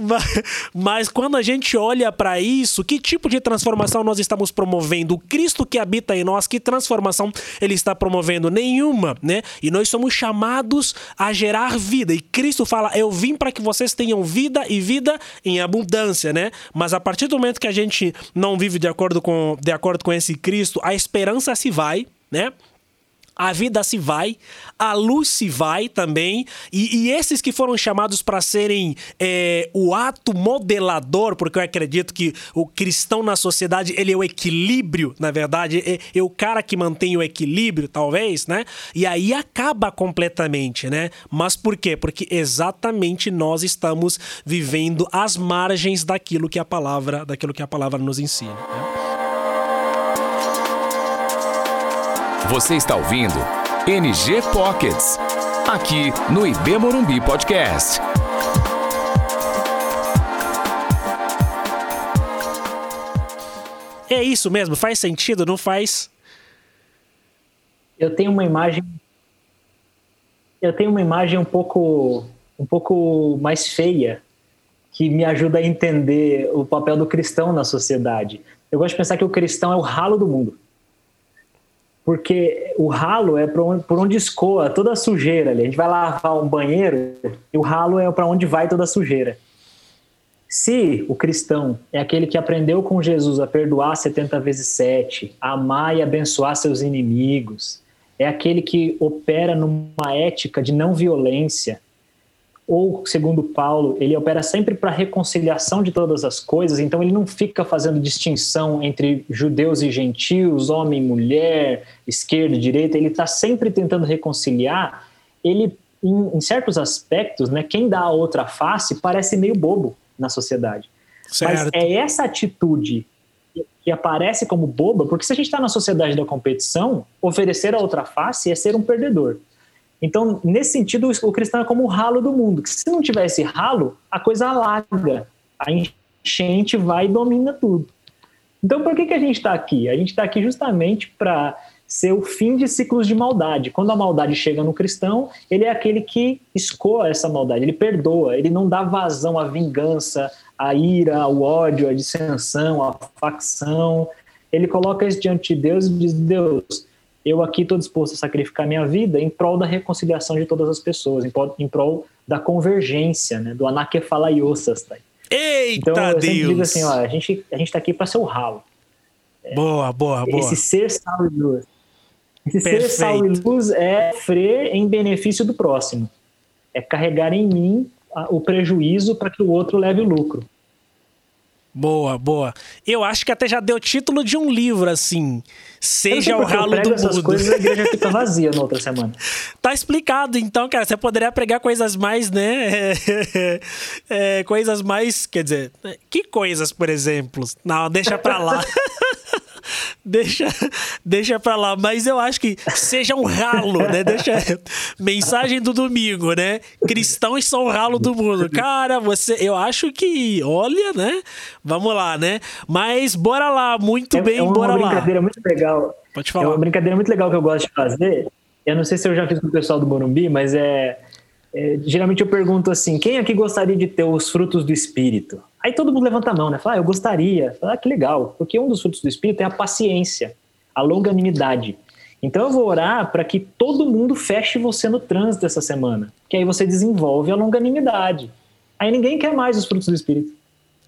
mas, mas, quando a gente olha para isso, que tipo de transformação nós estamos promovendo? O Cristo que habita em nós, que transformação ele está promovendo? Nenhuma, né? E nós somos chamados a gerar vida. E Cristo fala: Eu vim para que vocês tenham vida e vida em abundância, né? Mas a partir do momento que a gente não vive de acordo com, de acordo com esse Cristo, A esperança se vai, né? a vida se vai, a luz se vai também, e, e esses que foram chamados para serem é, o ato modelador, porque eu acredito que o cristão na sociedade ele é o equilíbrio, na verdade, é, é o cara que mantém o equilíbrio, talvez, né? E aí acaba completamente, né? Mas por quê? Porque exatamente nós estamos vivendo às margens daquilo que a palavra, daquilo que a palavra nos ensina. Né? Você está ouvindo NG Pockets, aqui no IB Morumbi Podcast. É isso mesmo? Faz sentido? Não faz? Eu tenho uma imagem. Eu tenho uma imagem um pouco, um pouco mais feia que me ajuda a entender o papel do cristão na sociedade. Eu gosto de pensar que o cristão é o ralo do mundo porque o ralo é por onde escoa toda a sujeira ali. A gente vai lavar um banheiro e o ralo é para onde vai toda a sujeira. Se o cristão é aquele que aprendeu com Jesus a perdoar 70 vezes 7, a amar e abençoar seus inimigos, é aquele que opera numa ética de não violência, ou, segundo Paulo, ele opera sempre para a reconciliação de todas as coisas, então ele não fica fazendo distinção entre judeus e gentios, homem e mulher, esquerda e direita, ele está sempre tentando reconciliar. Ele, em, em, certos aspectos, né, quem dá a outra face parece meio bobo na sociedade. Certo. Mas é essa atitude que aparece como boba, porque se a gente está na sociedade da competição, oferecer a outra face é ser um perdedor. Então, nesse sentido, o cristão é como o ralo do mundo. Que se não tivesse ralo, a coisa alaga. A enchente vai e domina tudo. Então, por que, que a gente está aqui? A gente está aqui justamente para ser o fim de ciclos de maldade. Quando a maldade chega no cristão, ele é aquele que escoa essa maldade, ele perdoa, ele não dá vazão à vingança, à ira, ao ódio, à dissensão, à facção. Ele coloca isso diante de Deus e diz: Deus, eu aqui estou disposto a sacrificar minha vida em prol da reconciliação de todas as pessoas, em prol, em prol da convergência, né, do anakefalaiosas. Tá? Eita então, eu Deus! digo assim, ó, a gente a gente está aqui para ser o ralo. Boa, boa, boa. Esse ser sal e luz. Esse Perfeito. ser sal e luz é sofrer em benefício do próximo. É carregar em mim o prejuízo para que o outro leve o lucro. Boa, boa. Eu acho que até já deu título de um livro, assim. Seja o ralo do essas coisas a igreja fica vazia na outra semana. Tá explicado, então, cara. Você poderia pregar coisas mais, né? É, coisas mais. Quer dizer, que coisas, por exemplo? Não, deixa pra lá. deixa, deixa pra lá. Mas eu acho que seja um ralo, né? Deixa. Mensagem do domingo, né? Cristãos são o ralo do mundo. Cara, você. Eu acho que. Olha, né? Vamos lá, né? Mas bora lá, muito é, bem, é uma bora lá. É uma brincadeira muito legal. Pode falar. É uma brincadeira muito legal que eu gosto de fazer. Eu não sei se eu já fiz com o pessoal do Morumbi, mas é é, geralmente eu pergunto assim: quem aqui gostaria de ter os frutos do espírito? Aí todo mundo levanta a mão, né? Fala, ah, eu gostaria. Fala, ah, que legal. Porque um dos frutos do espírito é a paciência, a longanimidade. Então eu vou orar para que todo mundo feche você no trânsito essa semana. Que aí você desenvolve a longanimidade. Aí ninguém quer mais os frutos do espírito.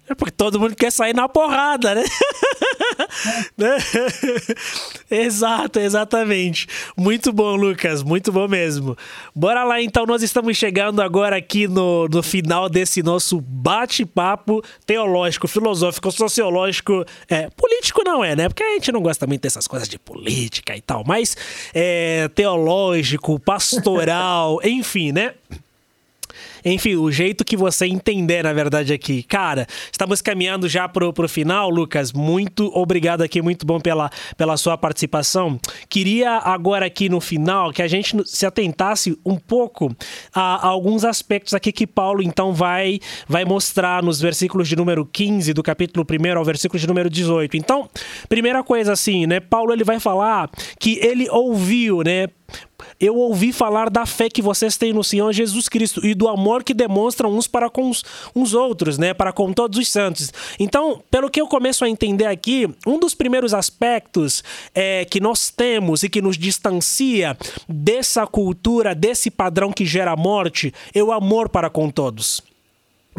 É porque todo mundo quer sair na porrada, né? Né? Exato, exatamente. Muito bom, Lucas. Muito bom mesmo. Bora lá, então. Nós estamos chegando agora aqui no, no final desse nosso bate-papo teológico, filosófico, sociológico. É, político não é, né? Porque a gente não gosta muito dessas coisas de política e tal. Mas é, teológico, pastoral, enfim, né? Enfim, o jeito que você entender, na verdade, aqui. Cara, estamos caminhando já pro, pro final, Lucas. Muito obrigado aqui, muito bom pela, pela sua participação. Queria agora aqui no final que a gente se atentasse um pouco a, a alguns aspectos aqui que Paulo então vai, vai mostrar nos versículos de número 15 do capítulo 1 ao versículo de número 18. Então, primeira coisa assim, né? Paulo ele vai falar que ele ouviu, né? Eu ouvi falar da fé que vocês têm no Senhor Jesus Cristo e do amor que demonstram uns para com os, uns outros, né? Para com todos os santos. Então, pelo que eu começo a entender aqui, um dos primeiros aspectos é, que nós temos e que nos distancia dessa cultura, desse padrão que gera morte, é o amor para com todos.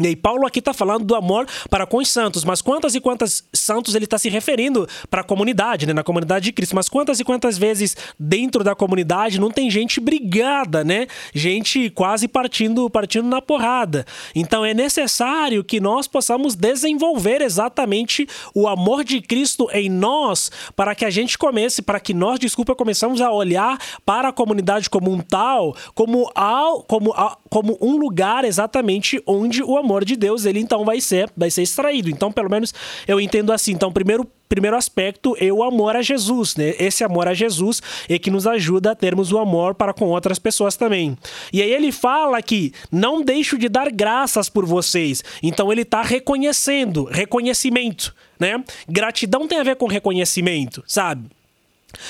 E Paulo aqui está falando do amor para com os santos, mas quantas e quantas santos ele está se referindo para a comunidade, né? na comunidade de Cristo, mas quantas e quantas vezes dentro da comunidade não tem gente brigada, né? Gente quase partindo, partindo na porrada. Então é necessário que nós possamos desenvolver exatamente o amor de Cristo em nós para que a gente comece, para que nós, desculpa, começamos a olhar para a comunidade como um tal, como, ao, como, como um lugar exatamente onde o amor de Deus, ele então vai ser, vai ser extraído. Então, pelo menos eu entendo assim. Então, primeiro primeiro aspecto é o amor a Jesus, né? Esse amor a Jesus é que nos ajuda a termos o amor para com outras pessoas também. E aí ele fala que não deixo de dar graças por vocês. Então ele está reconhecendo, reconhecimento, né? Gratidão tem a ver com reconhecimento, sabe?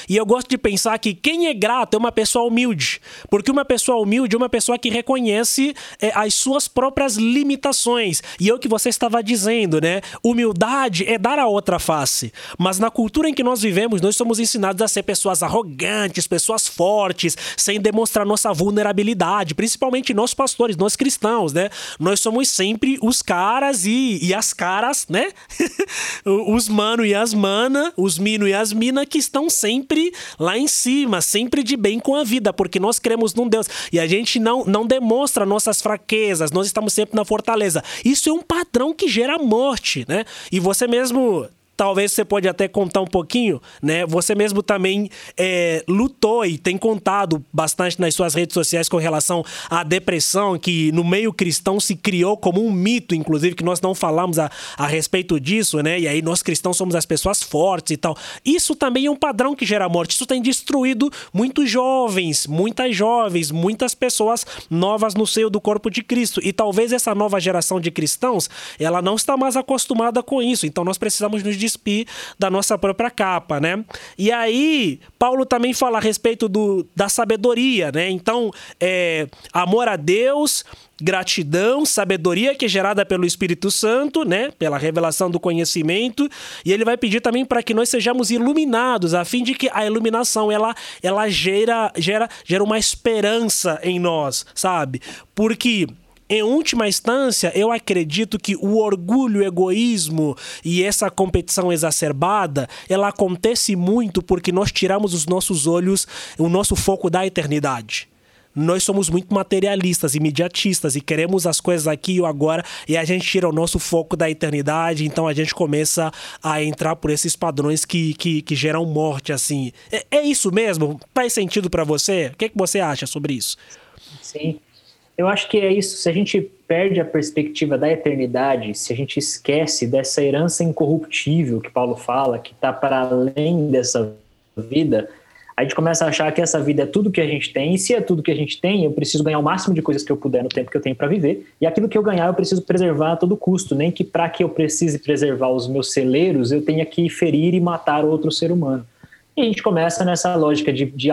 E eu gosto de pensar que quem é grato é uma pessoa humilde. Porque uma pessoa humilde é uma pessoa que reconhece é, as suas próprias limitações. E é o que você estava dizendo, né? Humildade é dar a outra face. Mas na cultura em que nós vivemos, nós somos ensinados a ser pessoas arrogantes, pessoas fortes, sem demonstrar nossa vulnerabilidade. Principalmente nós pastores, nós cristãos, né? Nós somos sempre os caras e, e as caras, né? os mano e as mana, os mino e as mina que estão sempre sempre lá em cima, sempre de bem com a vida, porque nós cremos num Deus e a gente não, não demonstra nossas fraquezas, nós estamos sempre na fortaleza. Isso é um padrão que gera morte, né? E você mesmo talvez você pode até contar um pouquinho, né? Você mesmo também é, lutou e tem contado bastante nas suas redes sociais com relação à depressão, que no meio cristão se criou como um mito, inclusive, que nós não falamos a, a respeito disso, né? E aí nós cristãos somos as pessoas fortes e tal. Isso também é um padrão que gera morte. Isso tem destruído muitos jovens, muitas jovens, muitas pessoas novas no seio do corpo de Cristo. E talvez essa nova geração de cristãos, ela não está mais acostumada com isso. Então nós precisamos nos despir da nossa própria capa, né? E aí, Paulo também fala a respeito do, da sabedoria, né? Então, é, amor a Deus, gratidão, sabedoria que é gerada pelo Espírito Santo, né, pela revelação do conhecimento, e ele vai pedir também para que nós sejamos iluminados, a fim de que a iluminação ela ela gera gera gera uma esperança em nós, sabe? Porque em última instância, eu acredito que o orgulho, o egoísmo e essa competição exacerbada, ela acontece muito porque nós tiramos os nossos olhos, o nosso foco da eternidade nós somos muito materialistas, imediatistas e queremos as coisas aqui e agora e a gente tira o nosso foco da eternidade, então a gente começa a entrar por esses padrões que, que, que geram morte, assim. É, é isso mesmo? Faz sentido para você? O que, é que você acha sobre isso? Sim, eu acho que é isso. Se a gente perde a perspectiva da eternidade, se a gente esquece dessa herança incorruptível que Paulo fala, que está para além dessa vida, a gente começa a achar que essa vida é tudo que a gente tem, e se é tudo que a gente tem, eu preciso ganhar o máximo de coisas que eu puder no tempo que eu tenho para viver, e aquilo que eu ganhar eu preciso preservar a todo custo, nem que para que eu precise preservar os meus celeiros, eu tenha que ferir e matar outro ser humano. E a gente começa nessa lógica de, de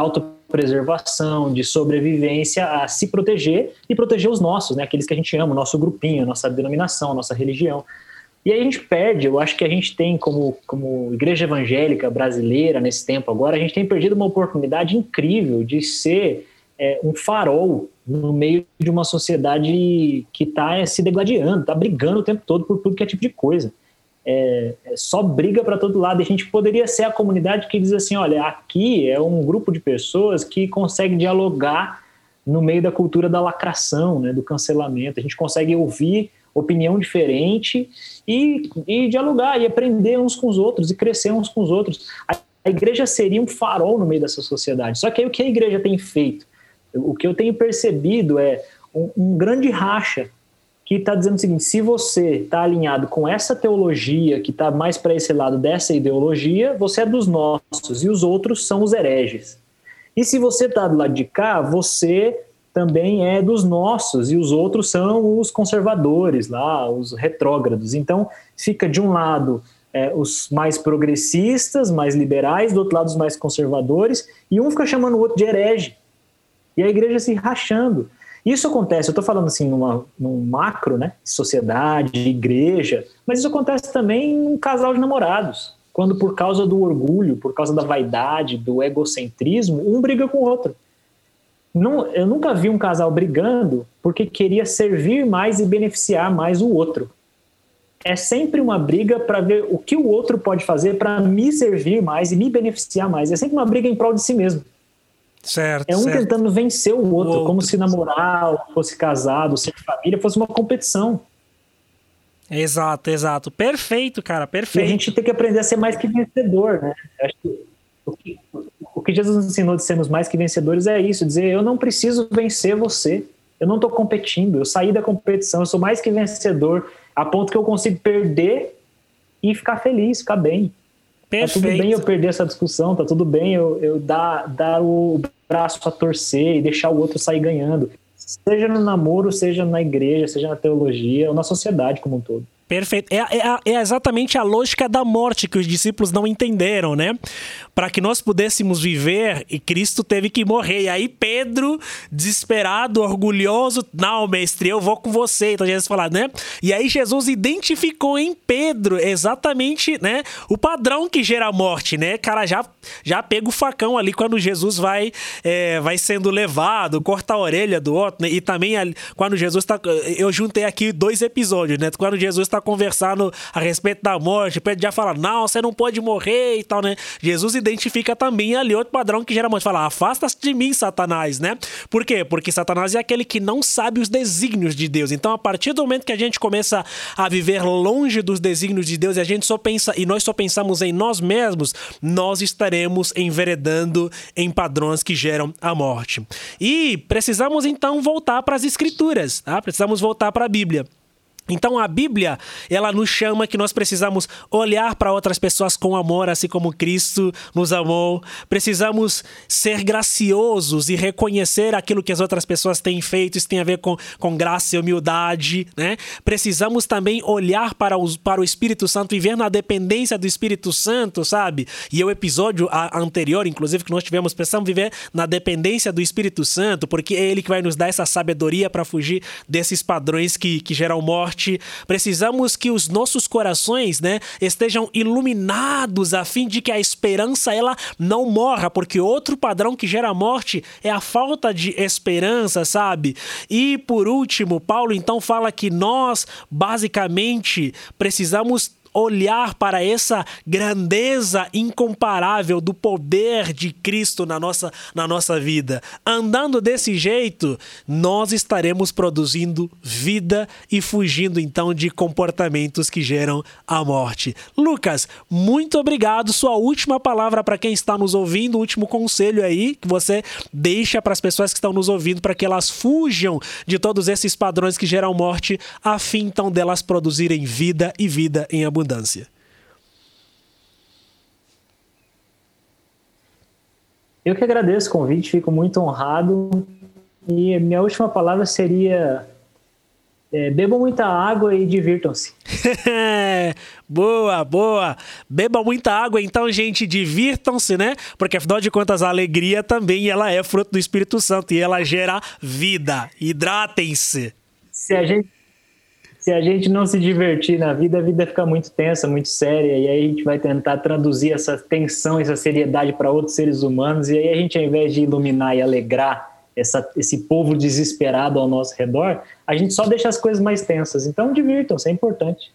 autopreservação, de sobrevivência, a se proteger e proteger os nossos, né? aqueles que a gente ama, o nosso grupinho, a nossa denominação, a nossa religião. E aí a gente perde, eu acho que a gente tem, como, como igreja evangélica brasileira nesse tempo agora, a gente tem perdido uma oportunidade incrível de ser é, um farol no meio de uma sociedade que está é, se degladiando, está brigando o tempo todo por tudo que é tipo de coisa é, é só briga para todo lado. E a gente poderia ser a comunidade que diz assim: olha, aqui é um grupo de pessoas que consegue dialogar no meio da cultura da lacração, né, do cancelamento. A gente consegue ouvir opinião diferente e, e dialogar e aprender uns com os outros e crescer uns com os outros. A, a igreja seria um farol no meio dessa sociedade. Só que aí o que a igreja tem feito? O que eu tenho percebido é um, um grande racha que está dizendo o seguinte: se você está alinhado com essa teologia, que está mais para esse lado dessa ideologia, você é dos nossos e os outros são os hereges. E se você está do lado de cá, você também é dos nossos e os outros são os conservadores lá, os retrógrados. Então fica de um lado é, os mais progressistas, mais liberais, do outro lado os mais conservadores, e um fica chamando o outro de herege. E a igreja se rachando. Isso acontece, eu estou falando assim numa, num macro, né? Sociedade, igreja, mas isso acontece também em um casal de namorados. Quando por causa do orgulho, por causa da vaidade, do egocentrismo, um briga com o outro. não, eu nunca vi um casal brigando porque queria servir mais e beneficiar mais o outro. É sempre uma briga para ver o que o outro pode fazer para me servir mais e me beneficiar mais. É sempre uma briga em prol de si mesmo. Certo. É um certo. tentando vencer o outro, O outro. como se namorar, fosse casado, ser família, fosse uma competição. Exato, exato. Perfeito, cara, E a perfeito. gente tem que aprender a ser mais que vencedor, né? Acho que o, que o que Jesus nos ensinou de sermos mais que vencedores é isso, dizer eu não preciso vencer você, eu não estou competindo, eu saí da competição, eu sou mais que vencedor, a ponto que eu consigo perder e ficar feliz, ficar bem. Tá tudo bem eu Perfeito. perder essa discussão, tá tudo bem eu, eu dar, dar o braço a torcer e deixar o outro sair ganhando. Seja no namoro, seja na igreja, seja na teologia ou na sociedade como um todo. Perfeito. É, é- é exatamente a lógica da morte que os discípulos não entenderam, né? Para que nós pudéssemos viver, e Cristo teve que morrer. E aí Pedro, desesperado, orgulhoso, não, mestre, eu vou com você. Então Jesus fala, né? E aí Jesus identificou em Pedro exatamente, né? O padrão que gera a morte, né? Cara, já, já pega o facão ali quando Jesus vai, é, vai sendo levado, corta a orelha do outro, né? E também quando Jesus tá. Eu juntei aqui dois episódios, né? Quando Jesus tá conversando a respeito da morte, Pedro já fala, não, você não pode morrer e tal, né? Jesus identifica também ali outro padrão que gera morte. Fala, afasta-se de mim, Satanás, né? Por quê? Porque Satanás é aquele que não sabe os desígnios de Deus. Então, a partir do momento que a gente começa a viver longe dos desígnios de Deus e a gente só pensa, e nós só pensamos em nós mesmos, nós estaremos enveredando em padrões que geram a morte. E precisamos então voltar para as escrituras, tá? Precisamos voltar para a Bíblia. Então a Bíblia, ela nos chama que nós precisamos olhar para outras pessoas com amor, assim como Cristo nos amou. Precisamos ser graciosos e reconhecer aquilo que as outras pessoas têm feito. Isso tem a ver com, com graça e humildade, né? Precisamos também olhar para, os, para o Espírito Santo e ver na dependência do Espírito Santo, sabe? E o episódio anterior, inclusive, que nós tivemos, precisamos viver na dependência do Espírito Santo, porque é ele que vai nos dar essa sabedoria para fugir desses padrões que, que geram morte. Precisamos que os nossos corações, né, estejam iluminados a fim de que a esperança ela não morra, porque outro padrão que gera morte é a falta de esperança, sabe? E por último, Paulo então fala que nós basicamente precisamos olhar para essa grandeza incomparável do poder de Cristo na nossa, na nossa vida. Andando desse jeito, nós estaremos produzindo vida e fugindo então de comportamentos que geram a morte. Lucas, muito obrigado. Sua última palavra para quem está nos ouvindo, o último conselho aí que você deixa para as pessoas que estão nos ouvindo para que elas fujam de todos esses padrões que geram morte, a fim então delas produzirem vida e vida em abundância. Eu que agradeço o convite, fico muito honrado. E minha última palavra seria: é, bebam muita água e divirtam-se. boa, boa. Beba muita água, então, gente, divirtam-se, né? Porque afinal de contas, a alegria também ela é fruto do Espírito Santo e ela gera vida. Hidratem-se. Se a gente se a gente não se divertir na vida, a vida fica muito tensa, muito séria, e aí a gente vai tentar traduzir essa tensão, essa seriedade para outros seres humanos, e aí a gente, ao invés de iluminar e alegrar essa, esse povo desesperado ao nosso redor, a gente só deixa as coisas mais tensas. Então, divirtam-se, é importante.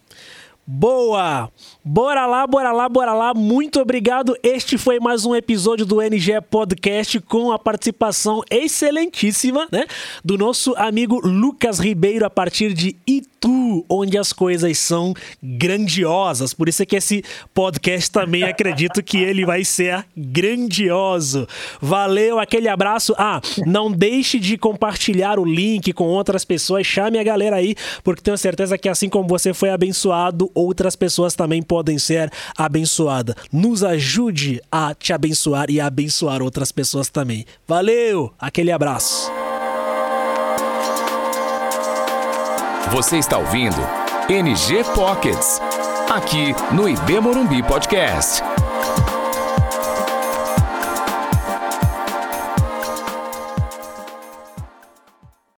Boa! Bora lá, bora lá, bora lá. Muito obrigado. Este foi mais um episódio do NG Podcast com a participação excelentíssima, né, do nosso amigo Lucas Ribeiro a partir de Itu, onde as coisas são grandiosas. Por isso é que esse podcast também acredito que ele vai ser grandioso. Valeu, aquele abraço. Ah, não deixe de compartilhar o link com outras pessoas. Chame a galera aí, porque tenho certeza que assim como você foi abençoado, outras pessoas também podem ser abençoadas. Nos ajude a te abençoar e a abençoar outras pessoas também. Valeu, aquele abraço. Você está ouvindo NG Pockets, aqui no IB Morumbi Podcast.